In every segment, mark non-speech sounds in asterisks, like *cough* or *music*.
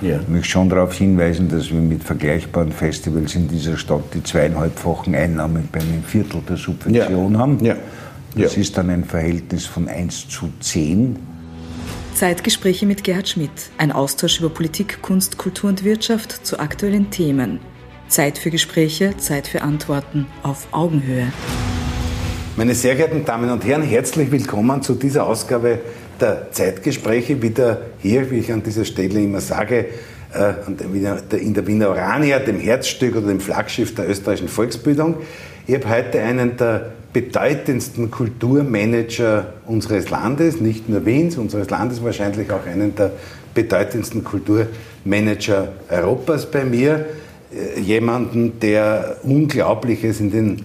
Ja. Ich möchte schon darauf hinweisen, dass wir mit vergleichbaren Festivals in dieser Stadt die zweieinhalbfachen Einnahmen bei einem Viertel der Subvention ja. haben. Ja. Das ist dann ein Verhältnis von 1 zu 10. Zeitgespräche mit Gerhard Schmidt. Ein Austausch über Politik, Kunst, Kultur und Wirtschaft zu aktuellen Themen. Zeit für Gespräche, Zeit für Antworten auf Augenhöhe. Meine sehr geehrten Damen und Herren, herzlich willkommen zu dieser Ausgabe der Zeitgespräche. Wieder hier, wie ich an dieser Stelle immer sage, äh, in der Wiener Orania, dem Herzstück oder dem Flaggschiff der österreichischen Volksbildung. Ich habe heute einen der bedeutendsten Kulturmanager unseres Landes, nicht nur Wiens, unseres Landes wahrscheinlich auch einen der bedeutendsten Kulturmanager Europas bei mir. Äh, jemanden, der Unglaubliches in den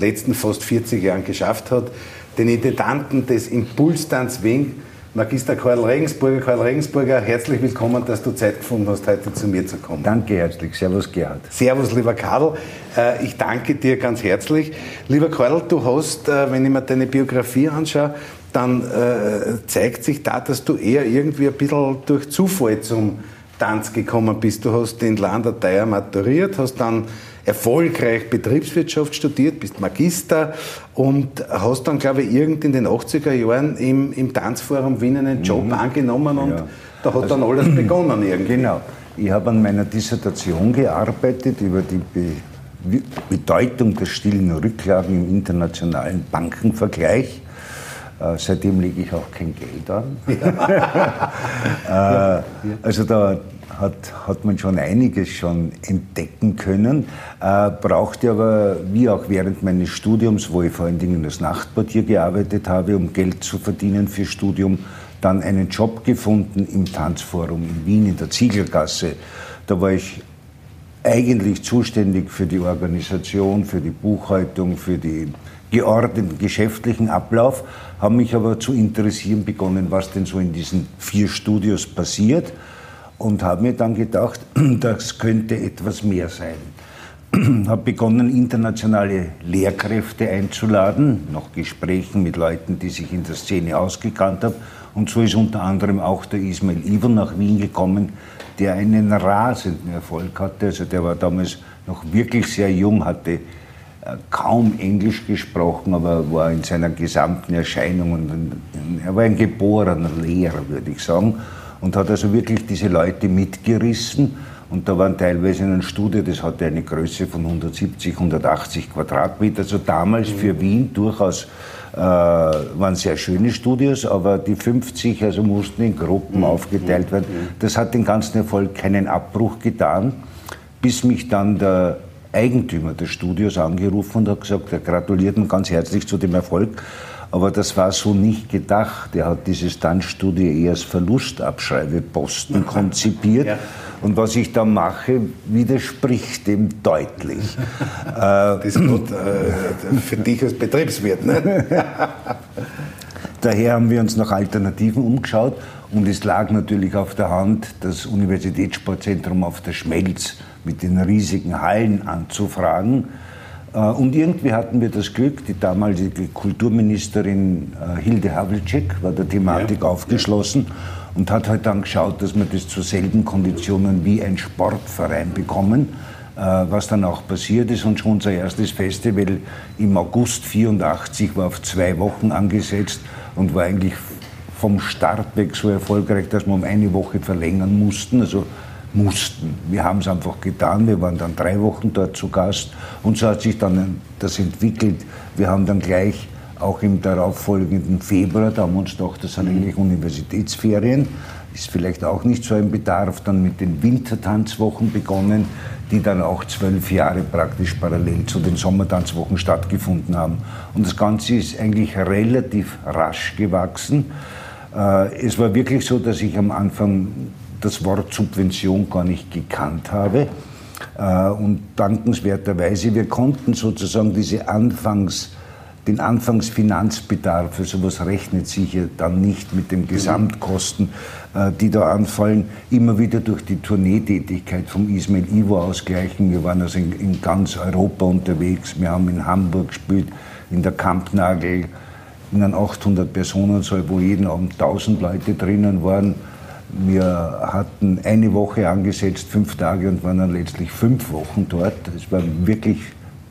letzten fast 40 Jahren geschafft hat, den Intendanten des Impulstanz Wien, Magister Karl Regensburger. Karl Regensburger, herzlich willkommen, dass du Zeit gefunden hast, heute zu mir zu kommen. Danke herzlich. Servus, Gerhard. Servus, lieber Karl. Äh, ich danke dir ganz herzlich. Lieber Karl, du hast, äh, wenn ich mir deine Biografie anschaue, dann äh, zeigt sich da, dass du eher irgendwie ein bisschen durch Zufall zum Tanz gekommen bist. Du hast in Landerteier maturiert, hast dann erfolgreich Betriebswirtschaft studiert, bist Magister und hast dann, glaube ich, irgend in den 80er Jahren im, im Tanzforum Wien einen Job mhm. angenommen und ja. da hat also, dann alles *clears throat* begonnen irgendwie. Genau. Ich habe an meiner Dissertation gearbeitet über die Be Bedeutung der stillen Rücklagen im internationalen Bankenvergleich. Äh, seitdem lege ich auch kein Geld an. *laughs* äh, also da hat, hat man schon einiges schon entdecken können, äh, brauchte aber, wie auch während meines Studiums, wo ich vor allen Dingen als Nachtportier gearbeitet habe, um Geld zu verdienen für Studium, dann einen Job gefunden im Tanzforum in Wien in der Ziegelgasse. Da war ich eigentlich zuständig für die Organisation, für die Buchhaltung, für den geordneten geschäftlichen Ablauf, habe mich aber zu interessieren begonnen, was denn so in diesen vier Studios passiert und habe mir dann gedacht, *clears throat* das könnte etwas mehr sein. *clears throat* habe begonnen, internationale Lehrkräfte einzuladen, nach Gesprächen mit Leuten, die sich in der Szene ausgekannt haben. Und so ist unter anderem auch der Ismail Ivan nach Wien gekommen, der einen rasenden Erfolg hatte. Also der war damals noch wirklich sehr jung, hatte äh, kaum Englisch gesprochen, aber war in seiner gesamten Erscheinung, und er war ein geborener Lehrer, würde ich sagen und hat also wirklich diese Leute mitgerissen. Und da waren teilweise in einem Studio, das hatte eine Größe von 170, 180 Quadratmeter. Also damals mhm. für Wien durchaus äh, waren sehr schöne Studios, aber die 50 also mussten in Gruppen mhm. aufgeteilt werden. Mhm. Das hat den ganzen Erfolg keinen Abbruch getan, bis mich dann der Eigentümer des Studios angerufen und hat gesagt, er gratuliert mir ganz herzlich zu dem Erfolg aber das war so nicht gedacht. Er hat diese Standstudie eher als Verlustabschreibeposten *laughs* konzipiert. Ja. Und was ich da mache, widerspricht dem deutlich. *laughs* das ist gut äh, für dich als Betriebswirt. Ne? *laughs* Daher haben wir uns nach Alternativen umgeschaut und es lag natürlich auf der Hand, das Universitätssportzentrum auf der Schmelz mit den riesigen Hallen anzufragen. Äh, und irgendwie hatten wir das Glück, die damalige Kulturministerin äh, Hilde Havlicek war der Thematik ja. aufgeschlossen und hat halt dann geschaut, dass wir das zu selben Konditionen wie ein Sportverein bekommen, äh, was dann auch passiert ist. Und schon unser erstes Festival im August 84 war auf zwei Wochen angesetzt und war eigentlich vom Start weg so erfolgreich, dass wir um eine Woche verlängern mussten. Also mussten. Wir haben es einfach getan. Wir waren dann drei Wochen dort zu Gast und so hat sich dann das entwickelt. Wir haben dann gleich auch im darauffolgenden Februar, da haben wir uns gedacht, das sind eigentlich Universitätsferien, ist vielleicht auch nicht so ein Bedarf, dann mit den Wintertanzwochen begonnen, die dann auch zwölf Jahre praktisch parallel zu den Sommertanzwochen stattgefunden haben. Und das Ganze ist eigentlich relativ rasch gewachsen. Äh, es war wirklich so, dass ich am Anfang das Wort Subvention gar nicht gekannt habe. Äh, und dankenswerterweise, wir konnten sozusagen diese Anfangs, den Anfangsfinanzbedarf, also was rechnet sich ja dann nicht mit den Gesamtkosten, äh, die da anfallen, immer wieder durch die Tourneetätigkeit vom Ismail Ivo ausgleichen. Wir waren also in, in ganz Europa unterwegs. Wir haben in Hamburg gespielt, in der Kampnagel, in einem 800 Personen Saal, wo jeden Abend 1000 Leute drinnen waren wir hatten eine Woche angesetzt, fünf Tage und waren dann letztlich fünf Wochen dort. Es war wirklich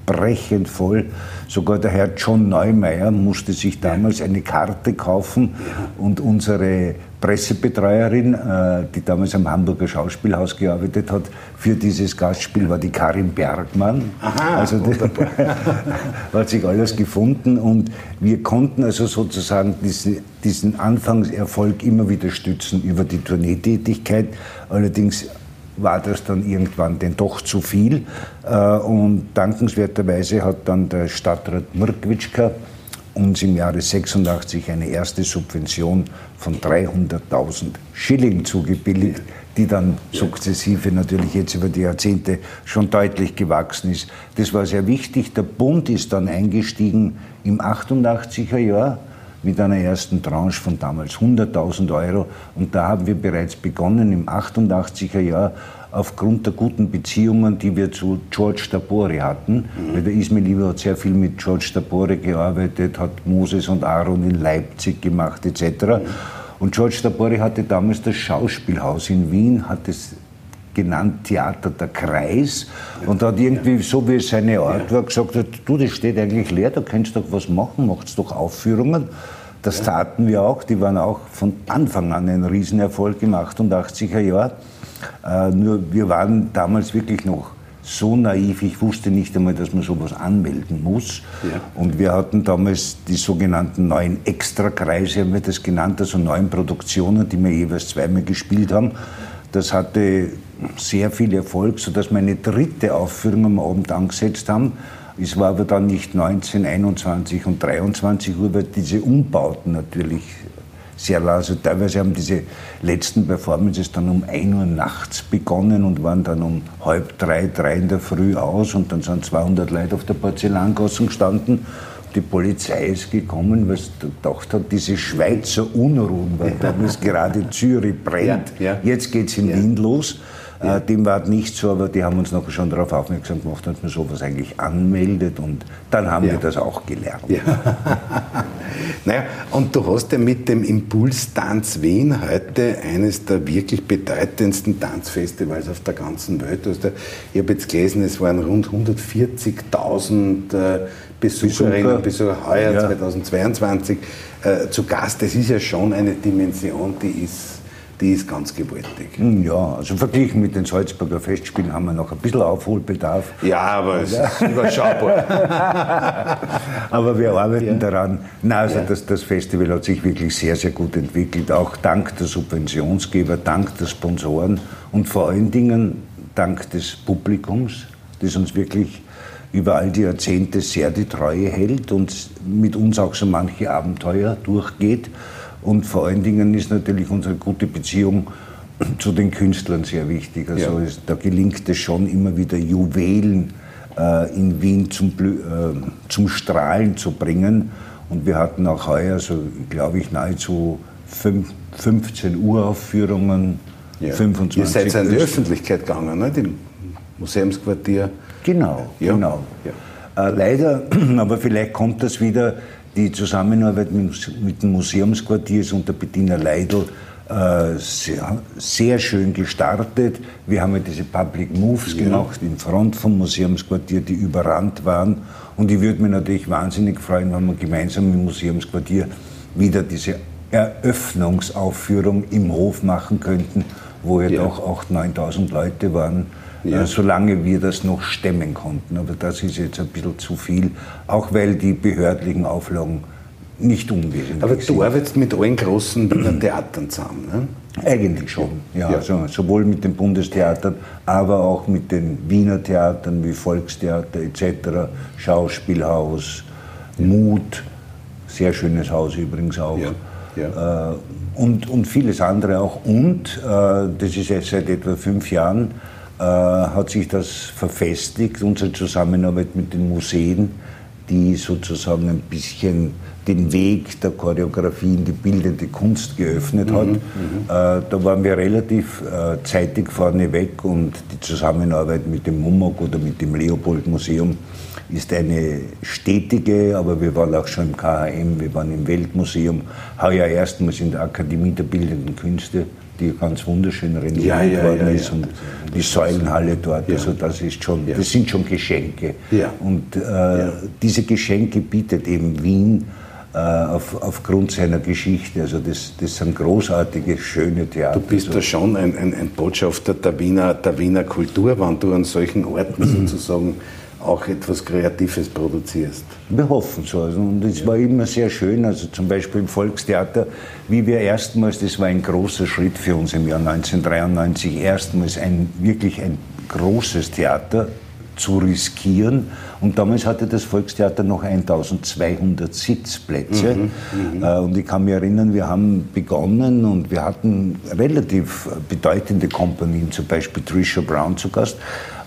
brechend voll. Sogar der Herr John Neumeier musste sich damals eine Karte kaufen und unsere Pressebetreuerin, äh, die damals am Hamburger Schauspielhaus gearbeitet hat, für dieses Gastspiel war die Karin Bergmann. Aha, also da *laughs* hat sich alles gefunden und wir konnten also sozusagen diesen, diesen Anfangserfolg immer wieder stützen über die Tourneetätigkeit. Allerdings war das dann irgendwann denn doch zu viel. Äh, und dankenswerterweise hat dann der Stadtrat Mrkwitschka uns im Jahre 86 eine erste Subvention von 300.000 Schilling zugebilligt, die dann sukzessive natürlich jetzt über die Jahrzehnte schon deutlich gewachsen ist. Das war sehr wichtig. Der Bund ist dann eingestiegen im 88er Jahr mit einer ersten Tranche von damals 100.000 Euro. Und da haben wir bereits begonnen im 88er Jahr aufgrund der guten Beziehungen, die wir zu George Tabore hatten. Mhm. Weil der Ismail Lieber hat sehr viel mit George Tabore gearbeitet, hat Moses und Aaron in Leipzig gemacht etc. Mhm. Und George Tabore hatte damals das Schauspielhaus in Wien, hat es genannt Theater der Kreis und hat irgendwie, so wie es seine Art war, gesagt, du, das steht eigentlich leer, da kannst du doch was machen, macht's doch Aufführungen. Das taten wir auch, die waren auch von Anfang an ein Riesenerfolg im 88er Jahr. Äh, nur wir waren damals wirklich noch so naiv, ich wusste nicht einmal, dass man sowas anmelden muss. Ja. Und wir hatten damals die sogenannten neuen Extrakreise, haben wir das genannt, also neun Produktionen, die wir jeweils zweimal gespielt haben. Das hatte sehr viel Erfolg, sodass wir eine dritte Aufführung am Abend angesetzt haben. Es war aber dann nicht 19, 21 und 23 Uhr, weil diese Umbauten natürlich sehr lang. Also teilweise haben diese letzten Performances dann um 1 Uhr nachts begonnen und waren dann um halb drei, drei in der Früh aus und dann sind 200 Leute auf der Porzellangasse gestanden. Die Polizei ist gekommen, weil sie gedacht hat, diese Schweizer Unruhen, weil ja. damals gerade Zürich brennt. Ja, ja. Jetzt geht es in Wien los. Ja. Äh, dem war nicht so, aber die haben uns noch schon darauf aufmerksam gemacht, dass man sowas eigentlich anmeldet und dann haben ja. wir das auch gelernt. Ja. *laughs* naja, und du hast ja mit dem Impuls Tanz Wien heute eines der wirklich bedeutendsten Tanzfestivals auf der ganzen Welt. Also, ich habe jetzt gelesen, es waren rund 140.000 äh, Besucherinnen und Besucher heuer ja. 2022 äh, zu Gast. Das ist ja schon eine Dimension, die ist die ist ganz gewaltig. Hm, ja, also verglichen mit den Salzburger Festspielen haben wir noch ein bisschen Aufholbedarf. Ja, aber es ist überschaubar. *laughs* aber wir arbeiten ja. daran. Na, also ja. das, das Festival hat sich wirklich sehr, sehr gut entwickelt, auch dank der Subventionsgeber, dank der Sponsoren und vor allen Dingen dank des Publikums, das uns wirklich über all die Jahrzehnte sehr die Treue hält und mit uns auch so manche Abenteuer durchgeht. Und vor allen Dingen ist natürlich unsere gute Beziehung *clears throat* zu den Künstlern sehr wichtig. Also ja. es, da gelingt es schon immer wieder Juwelen äh, in Wien zum, äh, zum Strahlen zu bringen. Und wir hatten auch heuer, so glaube ich, nahezu fünf, 15 Uraufführungen. Ja. 25 Ihr seid in die Öffentlichkeit gegangen, ne? im Museumsquartier. Genau, ja. genau. Ja. Äh, leider, *clears throat* aber vielleicht kommt das wieder, die Zusammenarbeit mit, dem Museumsquartier ist unter Bettina Leidl äh, sehr, sehr, schön gestartet. Wir haben ja diese Public Moves ja. gemacht in Front vom Museumsquartier, die überrannt waren. Und ich würde mich natürlich wahnsinnig freuen, wenn wir gemeinsam mit dem Museumsquartier wieder diese Eröffnungsaufführung im Hof machen könnten, wo ja, ja. doch 8.000, 9.000 Leute waren ja. Solange wir das noch stemmen konnten. Aber das ist jetzt ein bisschen zu viel, auch weil die behördlichen Auflagen nicht unwesentlich Aber du arbeitest mit allen großen Wiener Theatern zusammen, ne? Eigentlich schon, ja. ja. Also sowohl mit den Bundestheatern, aber auch mit den Wiener Theatern wie Volkstheater etc., Schauspielhaus, Mut, sehr schönes Haus übrigens auch. Ja. Ja. Äh, und, und vieles andere auch. Und, äh, das ist jetzt seit etwa fünf Jahren, hat sich das verfestigt, unsere Zusammenarbeit mit den Museen, die sozusagen ein bisschen den Weg der Choreografie in die bildende Kunst geöffnet hat. Mhm, mhm. äh, da waren wir relativ äh, zeitig vorneweg und die Zusammenarbeit mit dem Mumok oder mit dem Leopold Museum ist eine stetige, aber wir waren auch schon im KHM, wir waren im Weltmuseum, heuer erstmals in der Akademie der Bildenden Künste die ganz wunderschön renoviert ja, ja, worden ja, ist und die Säulenhalle dort. Also das ist schon, das sind schon Geschenke. Und äh, diese Geschenke bietet eben Wien äh, auf, aufgrund seiner Geschichte. Also das, das sind großartige, schöne Theater. Du bist also, da schon ein, ein, ein Botschafter der Wiener, der Wiener Kultur, wenn du an solchen Orten *clears throat* sozusagen auch etwas Kreatives produzierst. Wir hoffen so. Also, und es ja. war immer sehr schön, also zum Beispiel im Volkstheater, wie wir erstmals, das war ein großer Schritt für uns im Jahr 1993, erstmals ein wirklich ein großes Theater zu riskieren. Und damals hatte das Volkstheater noch 1200 Sitzplätze. Mhm, mhm, äh, und ich kann mich erinnern, wir haben begonnen und wir hatten relativ bedeutende Kompanien, zum Beispiel Trisha Brown zu Gast.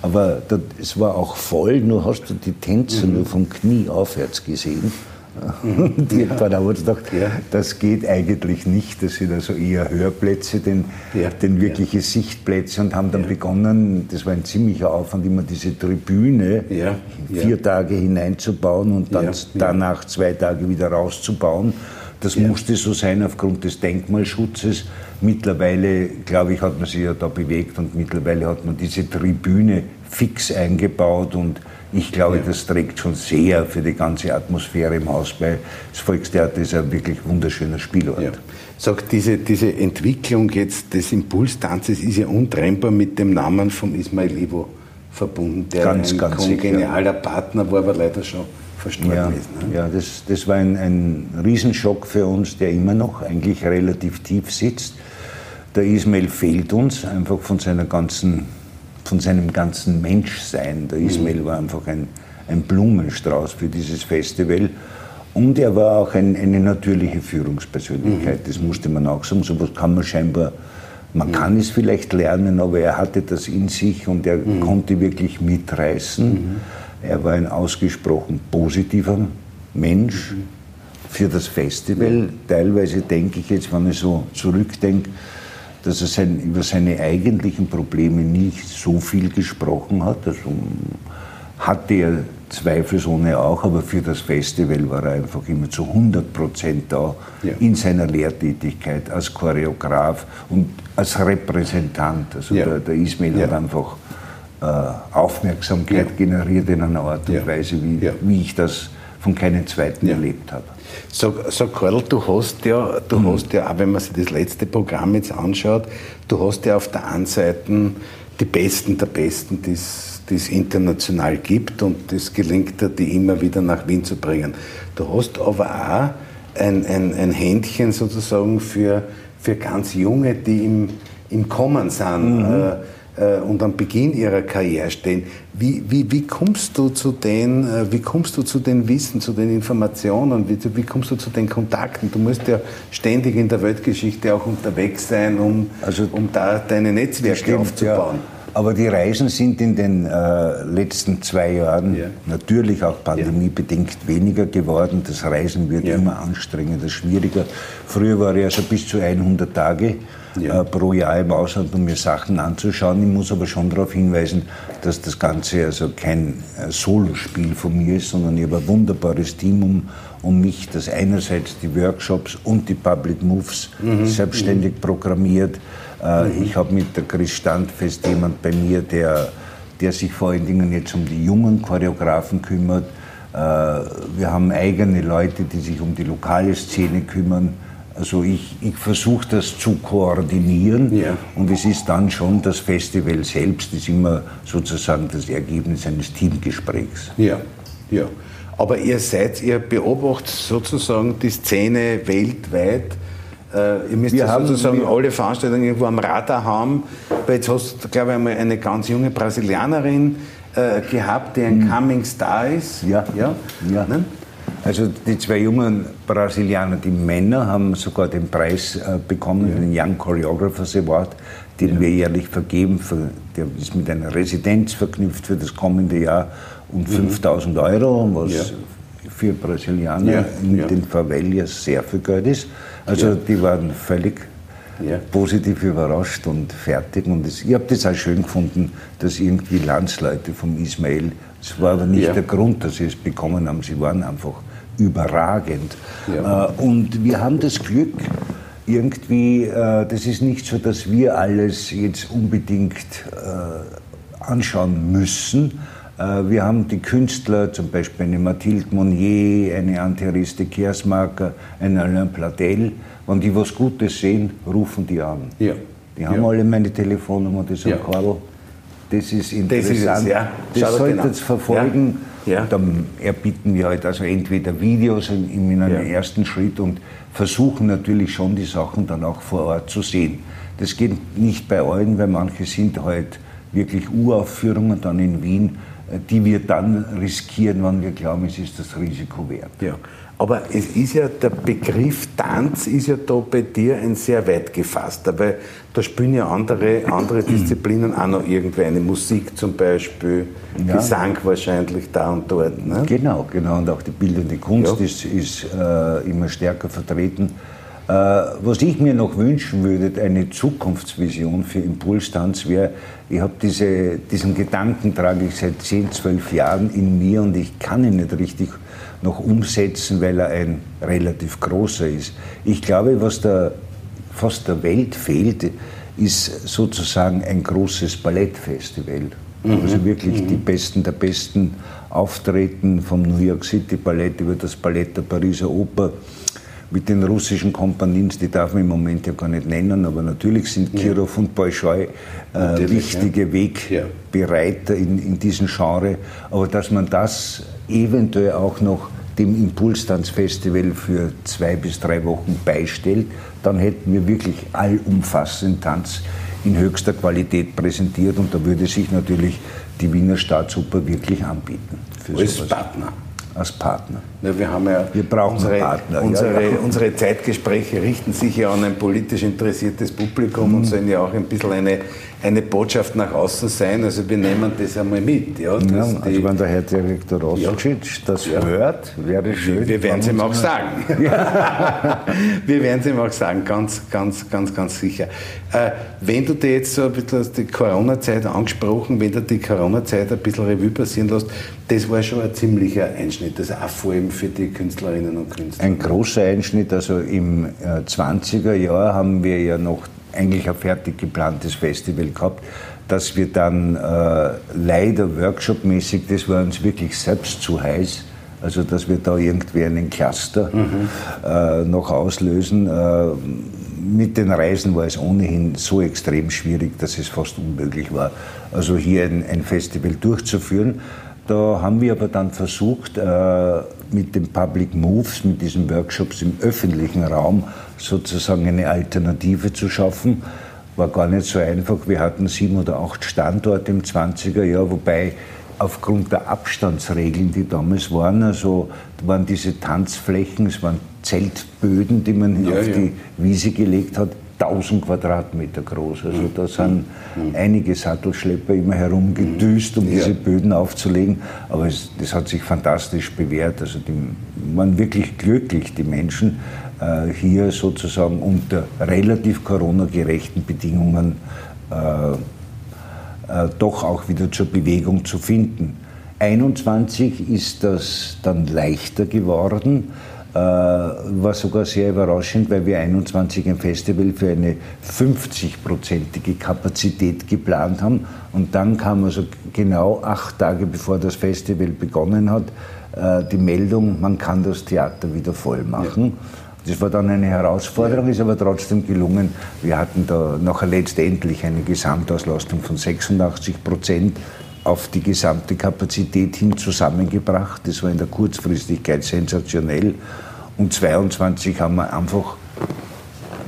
Aber es war auch voll, nur hast du die Tänzer mhm. nur vom Knie aufwärts gesehen. *laughs* Die ja. haben gedacht, ja. das geht eigentlich nicht. Das sind also eher Hörplätze, denn, ja. denn wirkliche Sichtplätze und haben dann begonnen, das war ein ziemlicher Aufwand, immer diese Tribüne vier Tage hineinzubauen und dann danach zwei Tage wieder rauszubauen. Das musste so sein aufgrund des Denkmalschutzes. Mittlerweile, glaube ich, hat man sich ja da bewegt und mittlerweile hat man diese Tribüne fix eingebaut und ich glaube, das trägt schon sehr für die ganze Atmosphäre im Haus bei. Das Volkstheater ist ein wirklich wunderschöner Spielort. Ja. Sag, diese, diese Entwicklung jetzt des Impulstanzes ist ja untrennbar mit dem Namen von Ismail Ivo verbunden, der ganz, ein ganz kongenialer Partner war, aber leider schon verstorben ja, ist. Ne? Ja, das, das war ein, ein Riesenschock für uns, der immer noch eigentlich relativ tief sitzt. Der Ismail fehlt uns einfach von seiner ganzen, von seinem ganzen Menschsein. Der Ismail war einfach ein, ein Blumenstrauß für dieses Festival. Und er war auch ein, eine natürliche Führungspersönlichkeit, das musste man auch sagen. So was kann man scheinbar, man kann es vielleicht lernen, aber er hatte das in sich und er konnte wirklich mitreißen. Er war ein ausgesprochen positiver Mensch für das Festival. Teilweise denke ich jetzt, wenn ich so zurückdenke, dass er sein, über seine eigentlichen Probleme nicht so viel gesprochen hat. Also hatte er zweifelsohne auch, aber für das Festival war er einfach immer zu 100 Prozent da ja. in seiner Lehrtätigkeit als Choreograf und als Repräsentant. Also ja. der, der Ismail ja. hat einfach äh, Aufmerksamkeit generiert in einer Art und Weise, wie, wie ich das von keinem zweiten erlebt habe. Sag, sag Karl, du hast ja, du mhm. hast ja, auch wenn man sich das letzte Programm jetzt anschaut, du hast ja auf der einen Seite die Besten der Besten, die es international gibt und das gelingt dir, die immer wieder nach Wien zu bringen. Du hast aber auch ein, ein, ein Händchen sozusagen für, für ganz Junge, die im, im Kommen sind. Mhm. Äh, äh, und am Beginn ihrer Karriere stehen. Wie, wie, wie, kommst du zu den, äh, wie kommst du zu den Wissen, zu den Informationen, wie, wie kommst du zu den Kontakten? Du musst ja ständig in der Weltgeschichte auch unterwegs sein, um, also, um da deine Netzwerke stimmt, aufzubauen. Ja. Aber die Reisen sind in den äh, letzten zwei Jahren ja. natürlich auch pandemiebedingt ja. weniger geworden. Das Reisen wird ja. immer anstrengender, schwieriger. Früher war ich also bis zu 100 Tage ja. pro Jahr im Ausland, um mir Sachen anzuschauen. Ich muss aber schon darauf hinweisen, dass das Ganze also kein äh, Solospiel von mir ist, sondern ich habe ein wunderbares Team um, um mich, das einerseits die Workshops und die Public Moves mhm. selbstständig mhm. programmiert. Äh, mhm. Ich habe mit der Chris Standfest jemand bei mir, der, der sich vor allen Dingen jetzt um die jungen Choreografen kümmert. Äh, wir haben eigene Leute, die sich um die lokale Szene kümmern. Also ich, ich versuche das zu koordinieren ja. und es ist dann schon das Festival selbst, ist immer sozusagen das Ergebnis eines Teamgesprächs. Ja, ja. Aber ihr seid, ihr beobachtet sozusagen die Szene weltweit. Äh, ihr müsst wir ja sozusagen haben, alle Veranstaltungen irgendwo am Radar haben. Weil jetzt hast du, glaube ich, einmal eine ganz junge Brasilianerin äh, gehabt, die ein mhm. Coming Star ist. Ja. ja? ja. Ne? Also die zwei jungen Brasilianer, die Männer, haben sogar den Preis äh, bekommen, ja. den Young Choreographers Award, den ja. wir jährlich vergeben. Für, der ist mit einer Residenz verknüpft für das kommende Jahr und mhm. 5000 Euro, was ja. für Brasilianer in den Favelas sehr viel Geld ist. Also die waren völlig positiv überrascht und fertig. Und das, ich habe das auch schön gefunden, dass irgendwie Landsleute vom Ismail, das war aber nicht der Grund, dass sie es bekommen haben, sie waren einfach überragend. Ja. Äh, und wir haben das Glück, irgendwie, äh, das ist nicht so, dass wir alles jetzt unbedingt äh, anschauen müssen. Wir haben die Künstler, zum Beispiel eine Mathilde Monnier, eine Antiriste Kersmaker, einen Alain Platel. Wenn die was Gutes sehen, rufen die an. Ja. Die haben ja. alle meine Telefonnummer, die sagen, ja. Karl, das ist interessant. Das, ist es, ja. verfolgen. Ja. Dann erbieten wir halt also entweder Videos in, in einem ja. ersten Schritt und versuchen natürlich schon die Sachen dann auch vor Ort zu sehen. Das geht nicht bei allen, weil manche sind halt wirklich Uraufführungen dann in Wien, äh, die wir dann riskieren, wenn wir glauben, es ist das Risiko wert. Ja. Aber es ist ja, der Begriff Tanz ist ja da bei dir ein sehr weit gefasster, weil da spielen ja andere, andere Disziplinen auch noch irgendwie eine Musik zum Beispiel, ja. Gesang wahrscheinlich da und dort. Ne? Genau, genau. Und auch die bildende Kunst ja. ist, ist äh, immer stärker vertreten. Äh, was ich mir noch wünschen würde, eine Zukunftsvision für Impulstanz wäre, ich habe diese, diesen Gedanken trage ich seit 10, 12 Jahren in mir und ich kann ihn nicht richtig noch umsetzen, weil er ein relativ großer ist. Ich glaube, was der, fast der Welt fehlt, ist sozusagen ein großes Ballettfestival. Mhm. Also wirklich mhm. die Besten der Besten auftreten, vom New York City Ballett über das Ballett der Pariser Oper mit den russischen Kompanien, die darf man im Moment ja gar nicht nennen, aber natürlich sind Kirov ja. und Bolschoi äh, wichtige ja. Wegbereiter in, in diesem Genre. Aber dass man das eventuell auch noch dem Impulstanzfestival für zwei bis drei Wochen beistellt, dann hätten wir wirklich allumfassend Tanz in höchster Qualität präsentiert und da würde sich natürlich die Wiener Staatsoper wirklich anbieten. Als Partner als Partner. Ja, wir, haben ja wir brauchen unsere, Partner. Unsere, ja, ja. unsere Zeitgespräche richten sich ja an ein politisch interessiertes Publikum mhm. und sollen ja auch ein bisschen eine, eine Botschaft nach außen sein. Also wir nehmen das einmal mit. Ja, ja also wenn der Herr Direktor Roscic das hört, wäre schön. Wir werden es ihm auch sagen. *laughs* wir werden es ihm auch sagen, ganz, ganz, ganz, ganz sicher. Äh, wenn du dir jetzt so ein bisschen die Corona-Zeit angesprochen, wenn du die Corona-Zeit ein bisschen Revue passieren lässt, das war schon ein ziemlicher Einschnitt, das auch vor allem für die Künstlerinnen und Künstler. Ein großer Einschnitt, also im 20er äh, Jahr haben wir ja noch eigentlich ein fertig geplantes Festival gehabt, dass wir dann äh, leider workshopmäßig, das war uns wirklich selbst zu heiß, also dass wir da irgendwie einen Cluster mhm. äh, noch auslösen. Äh, mit den Reisen war es ohnehin so extrem schwierig, dass es fast unmöglich war, also hier ein, ein Festival durchzuführen. Da haben wir aber dann versucht, äh, mit den Public Moves, mit diesen Workshops im öffentlichen Raum sozusagen eine Alternative zu schaffen. War gar nicht so einfach. Wir hatten sieben oder acht Standorte im 20er Jahr, wobei aufgrund der Abstandsregeln, die damals waren, also waren diese Tanzflächen, es waren Zeltböden, die man ja, auf ja. die Wiese gelegt hat, 1000 Quadratmeter groß. Also da sind einige Sattelschlepper immer herumgedüst, um diese Böden aufzulegen. Aber es, das hat sich fantastisch bewährt. Also die waren wirklich glücklich, die Menschen, äh, hier sozusagen unter relativ Corona-gerechten Bedingungen äh, äh, doch auch wieder zur Bewegung zu finden. 21 ist das dann leichter geworden. Äh, war sogar sehr überraschend, weil wir 21 ein Festival für eine 50-prozentige Kapazität geplant haben. Und dann kam also genau acht Tage bevor das Festival begonnen hat, äh, die Meldung, man kann das Theater wieder voll machen. Ja. Das war dann eine Herausforderung, ist aber trotzdem gelungen. Wir hatten da nachher letztendlich eine Gesamtauslastung von 86 Prozent auf die gesamte Kapazität hin zusammengebracht. Das war in der Kurzfristigkeit sensationell. Und 22 haben wir einfach,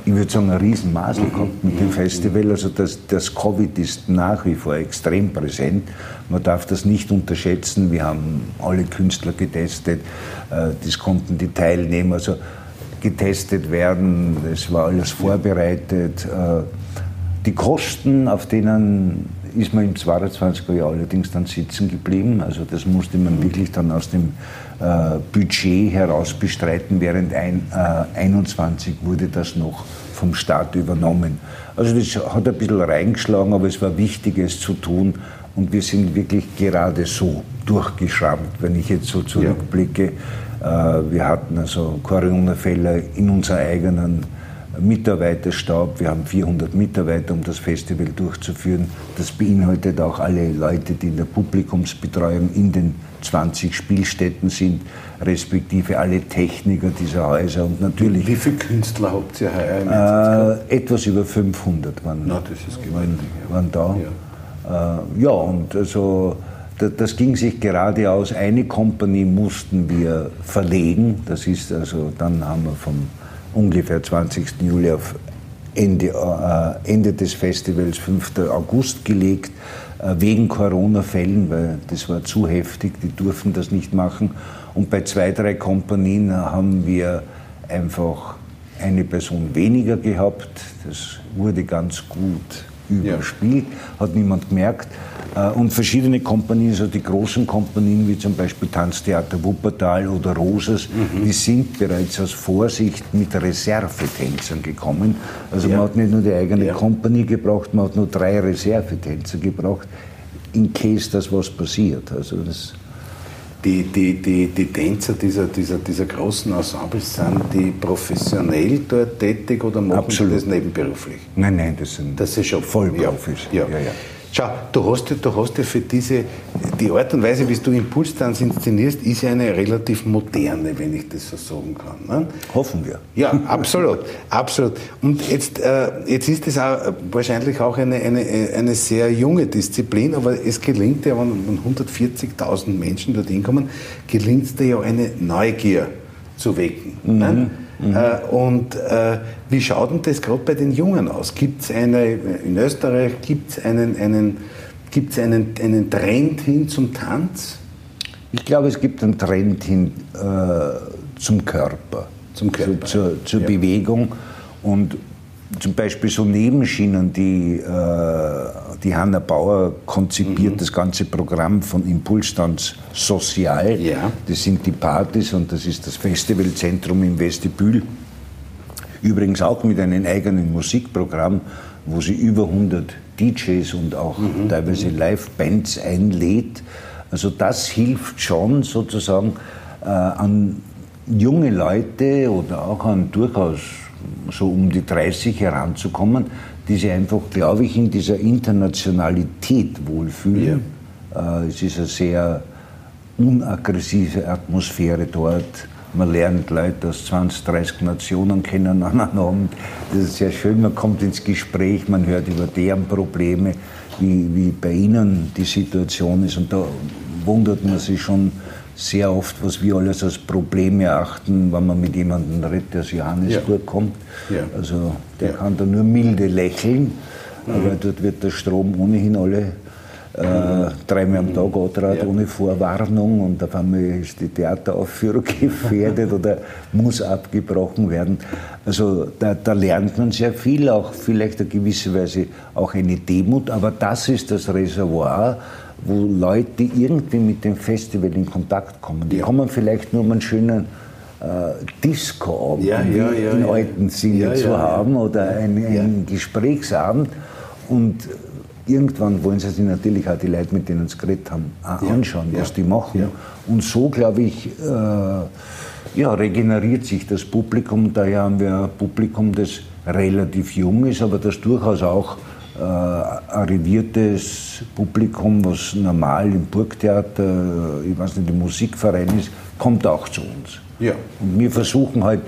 ich würde sagen, ein Riesenmaßel mhm. gehabt mit dem Festival. Also das, das Covid ist nach wie vor extrem präsent. Man darf das nicht unterschätzen. Wir haben alle Künstler getestet. Äh, das konnten die Teilnehmer also getestet werden. Es war alles vorbereitet. Äh, die Kosten, auf denen ist man im 22er Jahr allerdings dann sitzen geblieben. Also das musste man wirklich dann aus dem äh, Budget heraus bestreiten, während ein, äh, 21 wurde das noch vom Staat übernommen. Also das hat ein bisschen reingeschlagen, aber es war wichtig, es zu tun. Und wir sind wirklich gerade so durchgeschrammt, wenn ich jetzt so zurückblicke. Ja. Äh, wir hatten also Corona-Fälle in unserer eigenen Mitarbeiterstab. Wir haben 400 Mitarbeiter, um das Festival durchzuführen. Das beinhaltet auch alle Leute, die in der Publikumsbetreuung in den 20 Spielstätten sind, respektive alle Techniker dieser Häuser und natürlich. Wie viele Künstler habt ihr heuer äh, Etwas über 500 waren, Na, das ist waren, waren da. Ja. Äh, ja, und also das ging sich gerade aus. Eine Kompanie mussten wir verlegen. Das ist also, dann haben wir vom ungefähr 20. Juli auf Ende, äh, Ende des Festivals, 5. August gelegt, äh, wegen Corona-Fällen, weil das war zu heftig, die durften das nicht machen. Und bei zwei, drei Kompanien haben wir einfach eine Person weniger gehabt. Das wurde ganz gut überspielt, ja. hat niemand gemerkt. Äh, und verschiedene Kompanien, also die großen Kompanien wie zum Beispiel Tanztheater Wuppertal oder Rosas, mhm. die sind bereits aus Vorsicht mit Reservetänzern gekommen. Also ja. man hat nicht nur die eigene ja. Kompanie gebraucht, man hat nur drei Reservetänzer gebraucht, in case das was passiert. Also das die, die, die, die Tänzer dieser, dieser, dieser großen Ensembles, sind die professionell dort tätig oder machen Absolut. das nebenberuflich? Nein, nein, das sind das ist schon vollberuflich. Ja. Ja. Ja, Schau, du hast, du hast ja für diese, die Art und Weise, wie du Impulstanz inszenierst, ist ja eine relativ moderne, wenn ich das so sagen kann. Ne? Hoffen wir. Ja, absolut, absolut. Und jetzt, äh, jetzt ist es auch wahrscheinlich auch eine, eine, eine sehr junge Disziplin, aber es gelingt ja, wenn 140.000 Menschen dorthin kommen, gelingt es dir ja eine Neugier zu wecken. Ne? Mhm. Ne? Mhm. Äh, und äh, wie schaut denn das gerade bei den Jungen aus? Gibt es eine, in Österreich gibt es einen, einen, gibt's einen, einen Trend hin zum Tanz? Ich glaube, es gibt einen Trend hin äh, zum Körper, zum Körper. Zu, zur, zur ja. Bewegung. Und zum Beispiel so Nebenschienen, die, äh, die Hanna Bauer konzipiert, mhm. das ganze Programm von Impulstanz Sozial. Ja. Das sind die Partys und das ist das Festivalzentrum im Vestibül. Übrigens auch mit einem eigenen Musikprogramm, wo sie über 100 DJs und auch mhm. teilweise Live-Bands einlädt. Also das hilft schon sozusagen äh, an junge Leute oder auch an durchaus so um die 30 heranzukommen, die sich einfach, glaube ich, in dieser Internationalität wohlfühlen. Ja. Äh, es ist eine sehr unaggressive Atmosphäre dort. Man lernt Leute aus 20, 30 Nationen kennen an einem Abend. Das ist sehr schön. Man kommt ins Gespräch, man hört über deren Probleme, wie, wie bei ihnen die Situation ist. Und da wundert man sich schon, sehr oft, was wir alles als Problem erachten, wenn man mit jemandem redet, der aus Johannesburg ja. kommt. Ja. Also der ja. kann da nur milde lächeln, aber dort wird der Strom ohnehin alle äh, dreimal am Tag antraut, ohne Vorwarnung und auf einmal ist die Theateraufführung *laughs* gefährdet oder muss abgebrochen werden. Also da, da, lernt man sehr viel, auch vielleicht eine gewisse Weise auch eine Demut, aber das ist das Reservoir, wo Leute irgendwie mit dem Festival in Kontakt kommen. Die ja. kommen vielleicht nur um einen schönen Disco-Abend ja, ja, ja, in alten Sinne zu haben oder einen, einen Gesprächsabend. Und irgendwann wollen sie sich natürlich auch die Leute, mit denen sie geredet haben, anschauen, was die machen. Und so, glaube ich, äh, ja, regeneriert sich das Publikum. Daher haben wir ein Publikum, das relativ jung ist, aber das durchaus auch äh, arriviertes Publikum, was normal im Burgtheater, ich weiß nicht, im Musikverein ist, kommt auch zu uns. Ja. Und wir versuchen halt,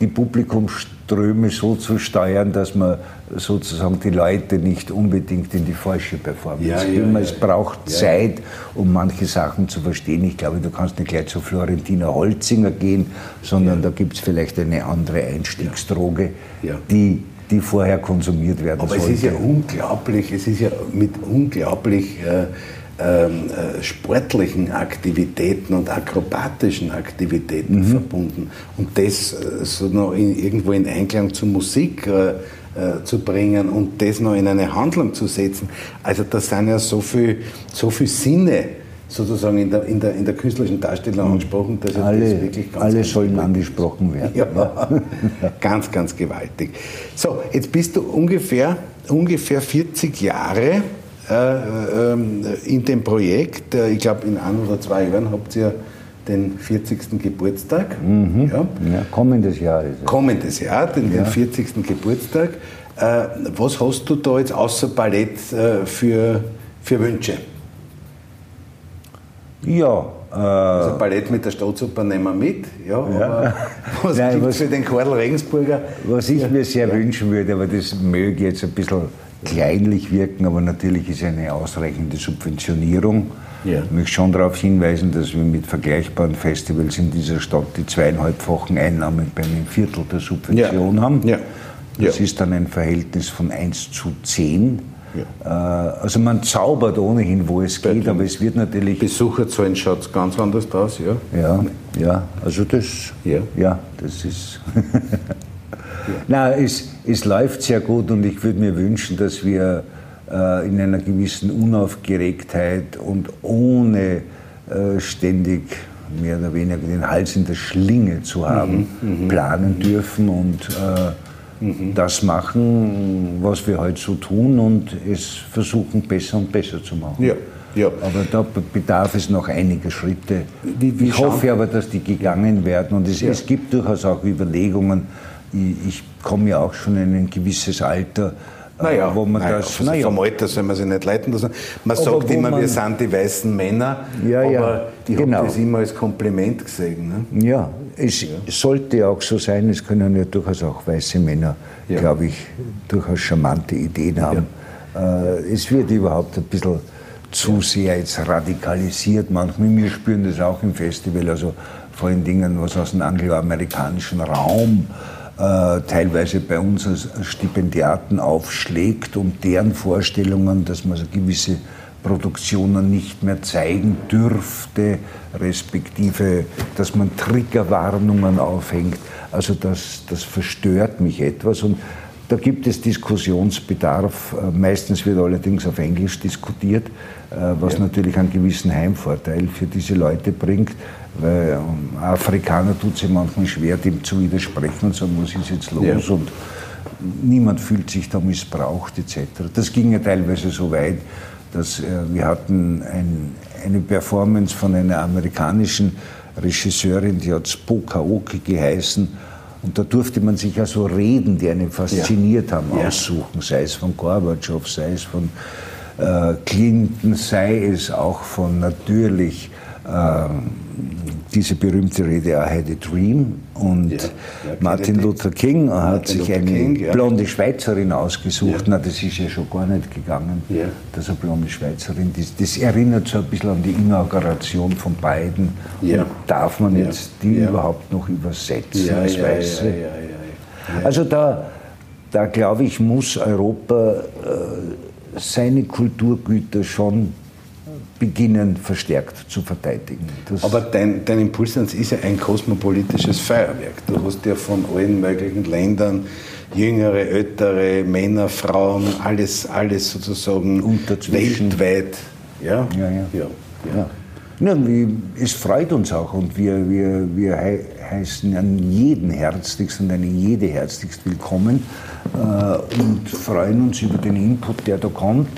die Publikumsströme so zu steuern, dass man sozusagen die Leute nicht unbedingt in die falsche Performance ja, ja, ja, Es braucht Zeit, um manche Sachen zu verstehen. Ich glaube, du kannst nicht gleich zu Florentina Holzinger gehen, sondern da gibt es vielleicht eine andere Einstiegsdroge, die die vorher konsumiert werden Aber sollte. es ist ja unglaublich, es ist ja mit unglaublich äh, ähm, äh, sportlichen Aktivitäten und akrobatischen Aktivitäten mhm. verbunden. Und das äh, so noch in, irgendwo in Einklang zur Musik äh, äh, zu bringen und das noch in eine Handlung zu setzen. Also da sind ja so viele so viel Sinne sozusagen in der, in der, in der künstlerischen Darstellung mhm. angesprochen, dass alle, das wirklich ganz Alle ganz sollen angesprochen werden. Ja, *laughs* ganz, ganz gewaltig. So, jetzt bist du ungefähr, ungefähr 40 Jahre äh, ähm, in dem Projekt. Äh, ich glaube, in ein oder zwei Jahren habt ihr den 40. Geburtstag. Mhm. Ja. ja. kommendes Jahr ist es. Kommendes Jahr, den, ja. den 40. Geburtstag. Äh, was hast du da jetzt außer Ballett äh, für, für Wünsche? Ja. Äh, also Ballett mit der Staatsoper nehmen wir mit, ja, ja. aber *laughs* was Nein, was, für den Karl Regensburger? Was ich mir sehr wünschen würde, aber das möge jetzt ein bisschen kleinlich wirken, aber natürlich ist eine ausreichende Subventionierung. Ja. Ich möchte schon darauf hinweisen, dass wir mit vergleichbaren Festivals in dieser Stadt die zweieinhalbfachen Einnahmen bei einem Viertel der Subvention ja. haben. Ja. Das ist dann ein Verhältnis von 1 zu 10. Ja. Äh, also man zaubert ohnehin, wo es geht, aber es wird natürlich... Besucherzahlen schaut es ganz anders aus, ja? Ja, ja also das, ja. ja das ist... *laughs* Na, es, es läuft sehr gut und ich würde mir wünschen, dass wir äh, in einer gewissen Unaufgeregtheit und ohne äh, ständig mehr oder weniger den Hals in der Schlinge zu haben, mhm, mhm. planen dürfen und äh, mhm. das machen, was wir heute so tun und es versuchen besser und besser zu machen. Ja. Ja. Aber da bedarf es noch einiger Schritte. Wie, wie ich hoffe aber, dass die gegangen werden. Und es, ja. es gibt durchaus auch Überlegungen, ich, ich komme ja auch schon in ein gewisses Alter, naja, wo man naja, das, also naja. vom Alter soll man sich nicht leiten lassen. Man aber sagt immer, man, wir sind die weißen Männer, ja, aber ja, ich genau. habe das immer als Kompliment gesehen. Ne? Ja, es ja. sollte auch so sein, es können ja durchaus auch weiße Männer, ja. glaube ich, durchaus charmante Ideen haben. Äh, es wird überhaupt ein bisschen zu sehr jetzt radikalisiert manchmal. Wir spüren das auch im Festival, also vor allen Dingen was aus dem angloamerikanischen Raum äh, teilweise bei uns als Stipendiaten aufschlägt und deren Vorstellungen, dass man so gewisse Produktionen nicht mehr zeigen dürfte, respektive, dass man Triggerwarnungen aufhängt. Also das, das verstört mich etwas und da gibt es Diskussionsbedarf. Äh, meistens wird allerdings auf Englisch diskutiert, äh, was ja. natürlich einen gewissen Heimvorteil für diese Leute bringt, weil ähm, Afrikaner tut sich manchmal schwer, dem zu widersprechen und sagen, was ist jetzt los? Ja. Und niemand fühlt sich da missbraucht etc. Das ging ja teilweise so weit, dass äh, wir hatten ein, eine Performance von einer amerikanischen Regisseurin, die hat Spokaoke geheißen und da durfte man sich also Reden, die einen fasziniert haben, ja. aussuchen, sei es von Gorbatschow, sei es von äh, Clinton, sei es auch von natürlich äh, diese berühmte Rede I had a dream und ja, ja, Martin Luther King Martin hat sich Luther eine King, ja. blonde Schweizerin ausgesucht. Na, das ist ja schon gar nicht gegangen, dass eine blonde Schweizerin, das, das, erinnert so ein bisschen an die Inauguration von beiden. darf man jetzt die überhaupt noch übersetzen als Weiße? Also da, da glaube ich, muss Europa äh, seine Kulturgüter schon beginnen verstärkt zu verteidigen. Das Aber dein, dein Impuls ist ja ein kosmopolitisches Feuerwerk. Du hast ja von allen möglichen Ländern jüngere, ältere, Männer, Frauen, alles, alles sozusagen weltweit. Ja, ja, ja. ja, ja. ja. Es freut uns auch und wir, wir, wir heißen an jeden herzlichst und eine jede herzlichst willkommen äh, und freuen uns über den Input, der da kommt.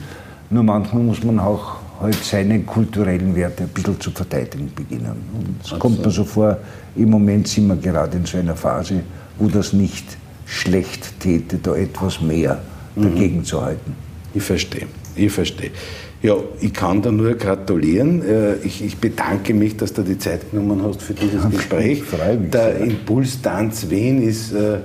Nur manchmal muss man auch halt seine kulturellen Werte ein bisschen zu verteidigen beginnen. es kommt mir so vor, im Moment sind wir gerade in so einer Phase, wo das nicht schlecht täte, da etwas mehr mhm. dagegen zu halten. Ich verstehe, ich verstehe. Ja, ich kann da nur gratulieren. Äh, ich, ich, bedanke mich, dass du die Zeit genommen hast für dieses *laughs* Gespräch. Mich Der sehr. Impulstanz Wien ist äh,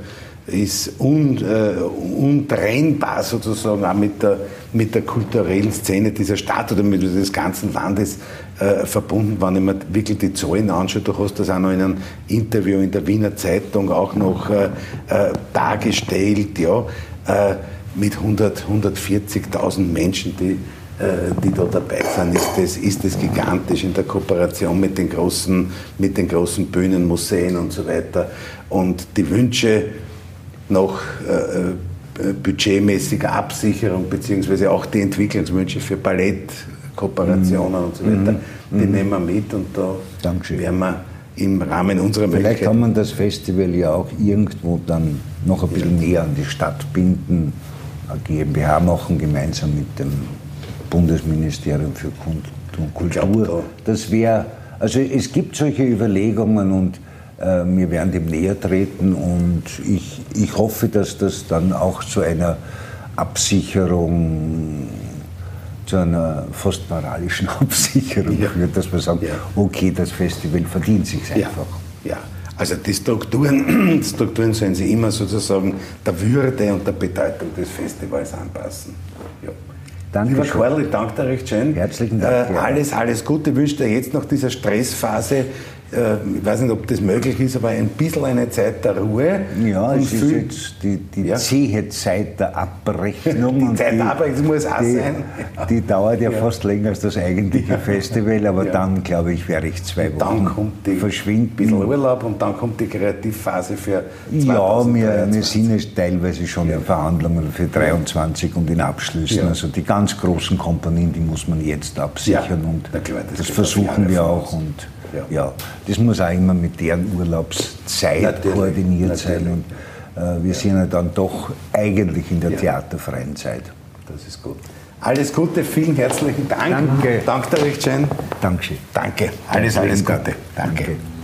ist un, äh, untrennbar sozusagen auch mit der, mit der kulturellen Szene dieser Stadt oder mit des ganzen Landes äh, verbunden, wenn ich mir wirklich die Zahlen anschaue. Du hast das auch noch in einem Interview in der Wiener Zeitung auch noch äh, äh dargestellt, ja, mit 100, 140.000 Menschen, die die da dabei sind, ist das, ist das gigantisch in der Kooperation mit den großen, mit den großen Bühnen, Museen und so weiter. Und die Wünsche nach äh, äh, budgetmäßiger Absicherung beziehungsweise auch die Entwicklungswünsche für Ballettkooperationen mhm. und so weiter, mhm. die mhm. nehmen wir mit und da Dankeschön. werden wir im Rahmen unserer Vielleicht kann man das Festival ja auch irgendwo dann noch ein bisschen ja. näher an die Stadt binden, eine GmbH machen, gemeinsam mit dem Bundesministerium für Kunst und Kultur. Glaub, da das wäre Also es gibt solche Überlegungen und äh, wir werden dem näher treten und ich, ich hoffe, dass das dann auch zu einer Absicherung, zu einer fast moralischen *laughs* Absicherung ja. führt, dass wir sagen, ja. okay, das Festival verdient sich einfach. Ja. ja. Also die Strukturen, *clears throat* die Strukturen sollen sich immer sozusagen der Würde und der Bedeutung des Festivals anpassen. Ja. Danke Lieber Karl, ich danke dir recht schön. Herzlichen Dank. Äh, alles, alles Gute. Ich wünsche dir jetzt nach dieser Stressphase ich weiß nicht, ob das möglich ist, aber ein bisschen eine Zeit der Ruhe. Ja, es ist jetzt die, die ja. zähe Zeit der Abrechnung. *laughs* die Zeit der Abrechnung muss auch die, sein. Die dauert ja, ja, fast länger als das eigentliche Festival, aber ja. dann, glaube ich, werde ich zwei Wochen dann kommt die verschwinden. Ein bisschen Urlaub und dann kommt die Kreativphase für 2023. Ja, wir, wir sind jetzt teilweise schon in Verhandlungen für 23 und in Abschlüssen. Also die ganz großen Komponenten, die muss man jetzt absichern und klar, das, das versuchen wir auch. Und ja. ja. Das muss auch immer mit deren Urlaubszeit natürlich, koordiniert natürlich. sein. Und äh, wir ja. sind ja dann doch eigentlich in der ja. theaterfreien Zeit. Das ist gut. Alles Gute, vielen herzlichen Dank. Danke. Danke schön. Dankeschön. Danke. Alles, alles Gute. Danke. Danke.